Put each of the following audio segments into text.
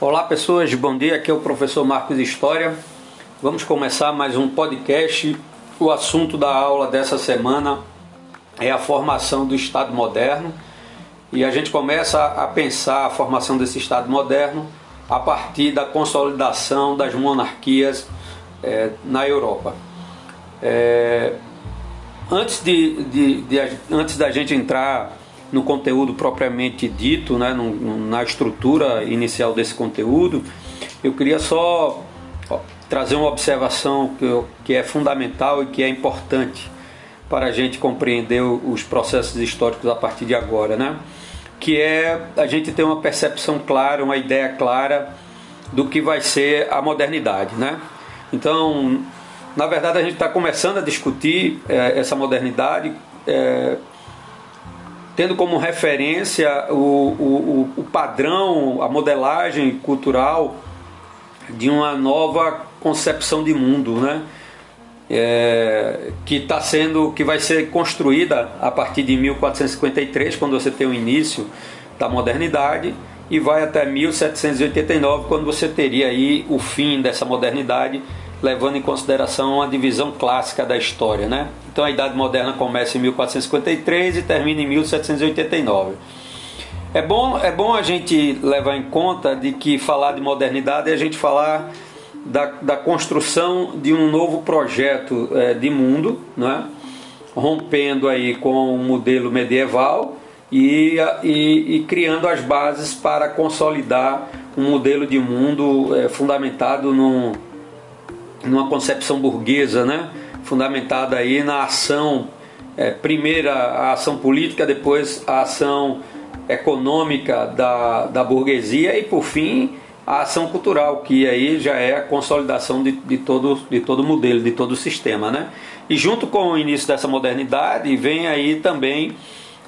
Olá pessoas, bom dia. Aqui é o professor Marcos História. Vamos começar mais um podcast. O assunto da aula dessa semana é a formação do Estado moderno e a gente começa a pensar a formação desse Estado moderno a partir da consolidação das monarquias é, na Europa. É, antes, de, de, de, antes da gente entrar no conteúdo propriamente dito, né, na estrutura inicial desse conteúdo, eu queria só trazer uma observação que, eu, que é fundamental e que é importante para a gente compreender os processos históricos a partir de agora, né? que é a gente ter uma percepção clara, uma ideia clara do que vai ser a modernidade. Né? Então, na verdade, a gente está começando a discutir é, essa modernidade é, tendo como referência o, o, o padrão, a modelagem cultural de uma nova concepção de mundo, né? É, que está sendo, que vai ser construída a partir de 1453, quando você tem o início da modernidade, e vai até 1789, quando você teria aí o fim dessa modernidade levando em consideração a divisão clássica da história. Né? Então a Idade Moderna começa em 1453 e termina em 1789. É bom, é bom a gente levar em conta de que falar de modernidade é a gente falar da, da construção de um novo projeto é, de mundo, né? rompendo aí com o modelo medieval e, e, e, criando as bases para consolidar um modelo de mundo é, fundamentado num, numa concepção burguesa, né? fundamentada aí na ação, é, primeira a ação política, depois a ação econômica da, da burguesia e por fim a ação cultural, que aí já é a consolidação de, de, todo, de todo o modelo, de todo o sistema. Né? E junto com o início dessa modernidade vem aí também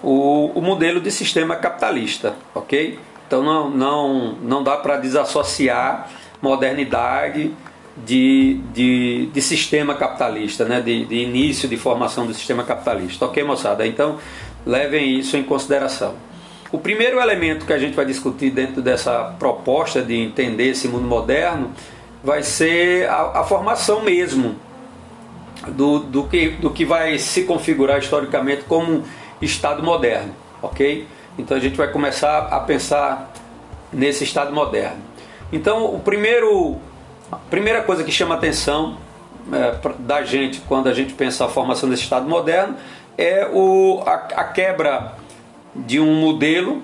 o, o modelo de sistema capitalista, ok? Então não, não, não dá para desassociar modernidade de, de, de sistema capitalista, né? De, de início de formação do sistema capitalista. Ok, moçada? Então levem isso em consideração. O primeiro elemento que a gente vai discutir dentro dessa proposta de entender esse mundo moderno vai ser a, a formação mesmo do, do, que, do que vai se configurar historicamente como Estado moderno, ok? Então a gente vai começar a pensar nesse Estado moderno. Então o primeiro a primeira coisa que chama atenção é, da gente quando a gente pensa a formação desse Estado moderno é o, a, a quebra de um modelo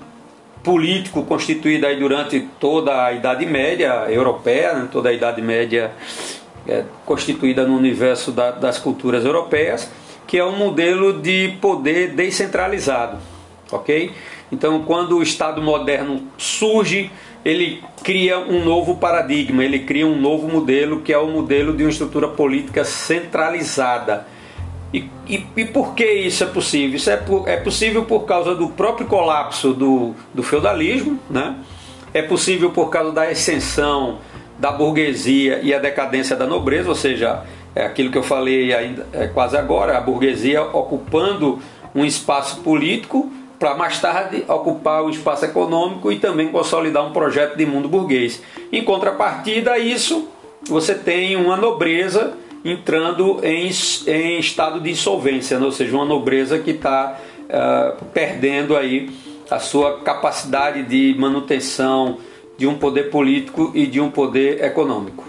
político constituído aí durante toda a Idade Média europeia, né, toda a Idade Média é, constituída no universo da, das culturas europeias, que é um modelo de poder descentralizado, ok? Então, quando o Estado moderno surge, ele cria um novo paradigma, ele cria um novo modelo que é o modelo de uma estrutura política centralizada. E, e, e por que isso é possível? Isso é, é possível por causa do próprio colapso do, do feudalismo, né? é possível por causa da ascensão da burguesia e a decadência da nobreza, ou seja, é aquilo que eu falei ainda é quase agora, a burguesia ocupando um espaço político para mais tarde ocupar o espaço econômico e também consolidar um projeto de mundo burguês. Em contrapartida a isso, você tem uma nobreza entrando em, em estado de insolvência, né? ou seja, uma nobreza que está uh, eh, perdendo aí a sua capacidade de manutenção de um poder político e de um poder econômico.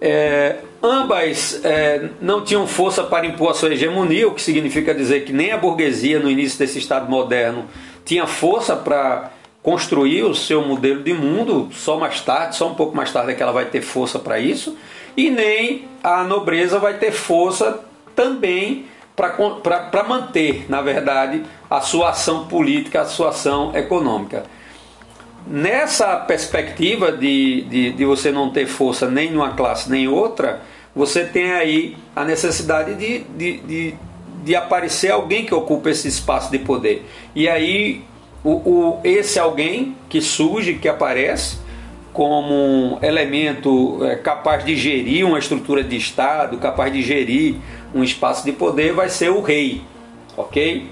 É, ambas é, não tinham força para impor a sua hegemonia, o que significa dizer que nem a burguesia, no início desse Estado moderno, tinha força para construir o seu modelo de mundo, só mais tarde, só um pouco mais tarde é que ela vai ter força para isso, e nem a nobreza vai ter força também para manter, na verdade, a sua ação política, a sua ação econômica nessa perspectiva de, de, de, você não ter força nem numa classe nem outra, você tem aí a necessidade de, de, de, de aparecer alguém que ocupe esse espaço de poder. E aí o, o, esse alguém que surge, que aparece como um elemento é, capaz de gerir uma estrutura de Estado, capaz de gerir um espaço de poder, vai ser o rei, ok?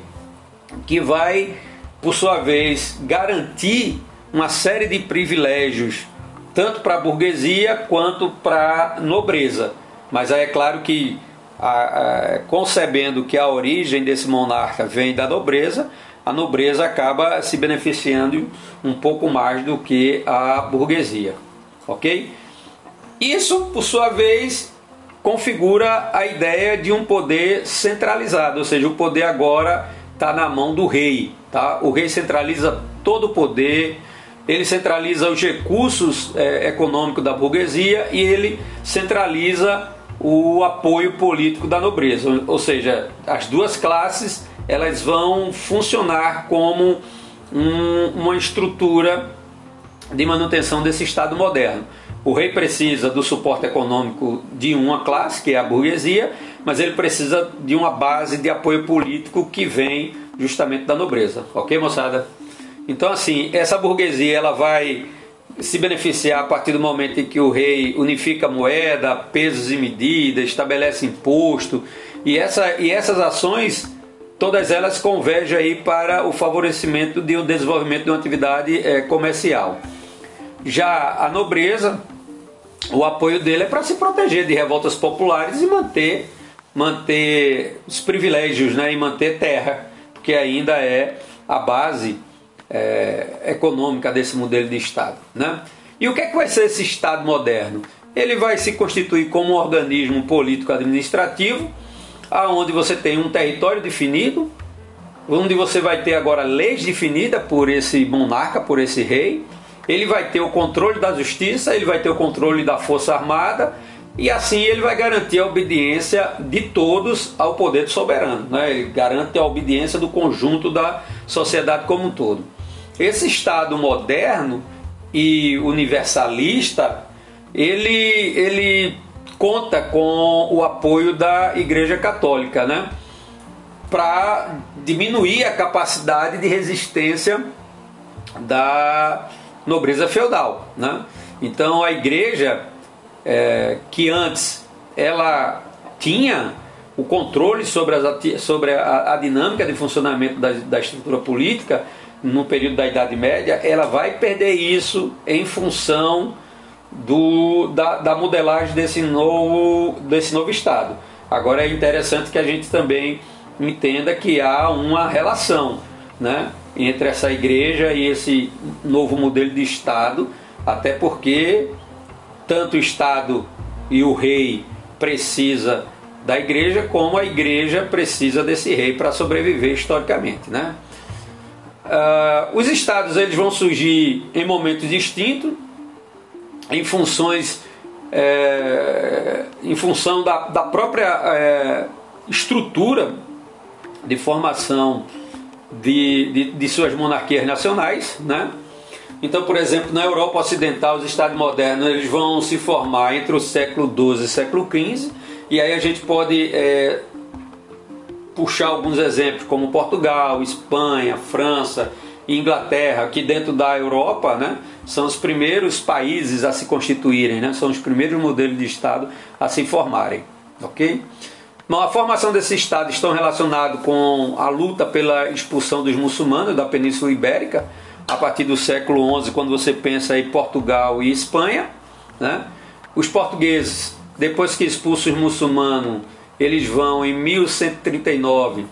Que vai, por sua vez, garantir uma série de privilégios, tanto para a burguesia quanto para a nobreza. Mas aí é claro que, a, a, concebendo que a origem desse monarca vem da nobreza, a nobreza acaba se beneficiando um pouco mais do que a burguesia. Ok? Isso, por sua vez, configura a ideia de um poder centralizado, ou seja, o poder agora está na mão do rei. Tá? O rei centraliza todo o poder, ele centraliza os recursos é, econômicos da burguesia e ele centraliza o apoio político da nobreza. Ou seja, as duas classes elas vão funcionar como um, uma estrutura de manutenção desse Estado moderno. O rei precisa do suporte econômico de uma classe, que é a burguesia, mas ele precisa de uma base de apoio político que vem justamente da nobreza. Ok, moçada? Então, assim, essa burguesia ela vai se beneficiar a partir do momento em que o rei unifica moeda, pesos e medidas, estabelece imposto, e, essa, e essas ações, todas elas convergem aí para o favorecimento de um desenvolvimento de uma atividade é, comercial. Já a nobreza, o apoio dele é para se proteger de revoltas populares e manter, manter os privilégios né, e manter terra, porque ainda é a base é, econômica desse modelo de Estado. Né? E o que, é que vai ser esse Estado moderno? Ele vai se constituir como um organismo político-administrativo, aonde você tem um território definido, onde você vai ter agora leis definidas por esse monarca, por esse rei, ele vai ter o controle da justiça, ele vai ter o controle da força armada e assim ele vai garantir a obediência de todos ao poder do soberano. Né? Ele garante a obediência do conjunto da sociedade como um todo. Esse Estado moderno e universalista, ele, ele conta com o apoio da Igreja Católica, né? para diminuir a capacidade de resistência da nobreza feudal. Né? Então a igreja, é, que antes ela tinha o controle sobre, as, sobre a, a dinâmica de funcionamento da, da estrutura política no período da Idade Média, ela vai perder isso em função do, da, da modelagem desse novo, desse novo Estado. Agora é interessante que a gente também entenda que há uma relação né, entre essa igreja e esse novo modelo de Estado, até porque tanto o Estado e o rei precisa da igreja, como a igreja precisa desse rei para sobreviver historicamente. Né? Uh, os estados eles vão surgir em momentos distintos, em funções é, em função da, da própria é, estrutura de formação de, de, de suas monarquias nacionais, né? Então, por exemplo, na Europa Ocidental, os Estados modernos eles vão se formar entre o século XII e o século XV, e aí a gente pode é, puxar alguns exemplos, como Portugal, Espanha, França Inglaterra, que dentro da Europa né, são os primeiros países a se constituírem, né, são os primeiros modelos de Estado a se formarem. ok? Bom, a formação desse Estado estão relacionados com a luta pela expulsão dos muçulmanos da Península Ibérica, a partir do século XI, quando você pensa em Portugal e Espanha. Né? Os portugueses, depois que expulsam os muçulmanos, eles vão em 1139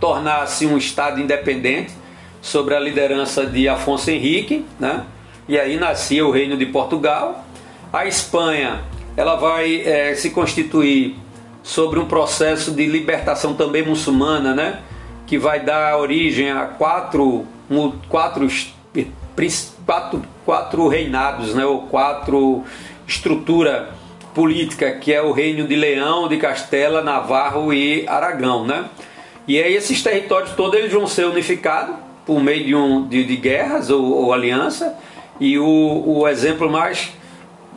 tornar-se um Estado independente sobre a liderança de Afonso Henrique, né? e aí nascia o Reino de Portugal. A Espanha ela vai é, se constituir sobre um processo de libertação também muçulmana, né? que vai dar origem a quatro, quatro, quatro, quatro reinados, né? ou quatro estrutura política, que é o reino de Leão, de Castela, Navarro e Aragão. Né? E aí esses territórios todos eles vão ser unificados por meio de, um, de, de guerras ou, ou, aliança, e o, o exemplo mais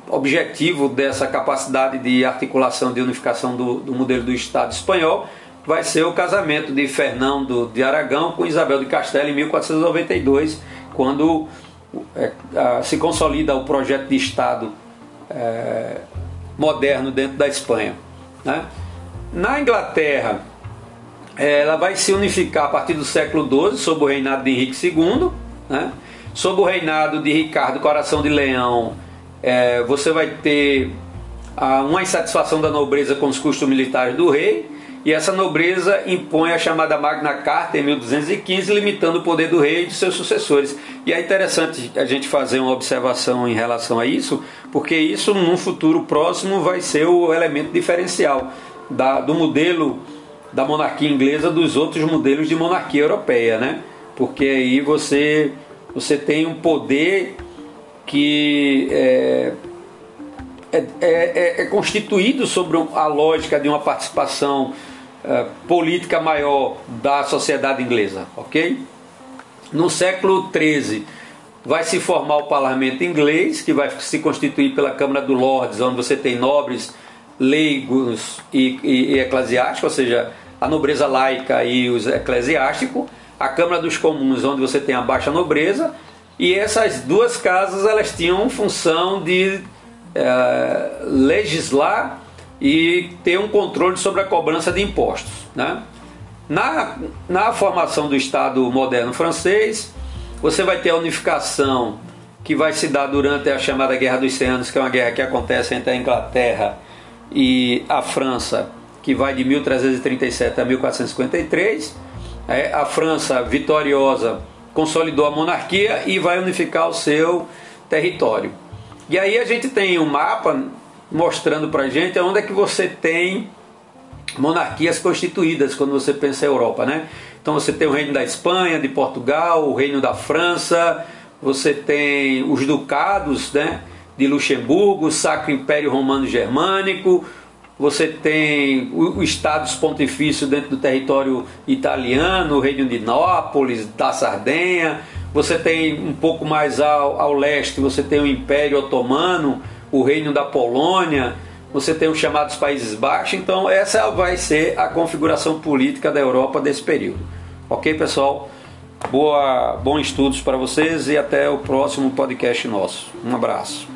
objetivo dessa capacidade de articulação, de unificação do, do modelo do Estado espanhol vai ser o casamento de Fernando de Aragão com Isabel de Castela em 1492, quando é, se consolida o projeto de Estado é, moderno dentro da Espanha. Né? Na Inglaterra, ela vai se unificar a partir do século XII, sob o reinado de Henrique II, né? Sob o reinado de Ricardo Coração de Leão, é, você vai ter a, uma insatisfação da nobreza com os custos militares do rei, e essa nobreza impõe a chamada Magna Carta em 1215, limitando o poder do rei e de seus sucessores. E é interessante a gente fazer uma observação em relação a isso, porque isso, num futuro próximo, vai ser o elemento diferencial da, do modelo da monarquia inglesa dos outros modelos de monarquia europeia, né? Porque aí você, você tem um poder que é, é, é, é constituído sobre a lógica de uma participação é, política maior da sociedade inglesa, ok? No século XIII vai se formar o parlamento inglês, que vai se constituir pela Câmara dos Lordes, onde você tem nobres, leigos e, e, e eclesiásticos, ou seja, a nobreza laica e os eclesiásticos, a Câmara dos Comuns, onde você tem a baixa nobreza, e essas duas casas elas tinham função de é, legislar e ter um controle sobre a cobrança de impostos. Né? Na, na formação do Estado moderno francês, você vai ter a unificação que vai se dar durante a chamada Guerra dos 100 Anos, que é uma guerra que acontece entre a Inglaterra e a França, que vai de 1337 a 1453. É, a França vitoriosa consolidou a monarquia e vai unificar o seu território. E aí a gente tem um mapa mostrando para gente onde é que você tem monarquias constituídas quando você pensa em Europa, né? Então você tem o reino da Espanha, de Portugal, o reino da França, você tem os ducados, né? De Luxemburgo, Sacro Império Romano Germânico, você tem o, o Estado Pontifício dentro do território italiano, o Reino de Nápoles, da Sardenha. Você tem um pouco mais ao, ao leste, você tem o Império Otomano, o Reino da Polônia, você tem os chamados Países Baixos. Então, essa vai ser a configuração política da Europa desse período. Ok, pessoal? Boa, bons estudos para vocês e até o próximo podcast nosso. Um abraço.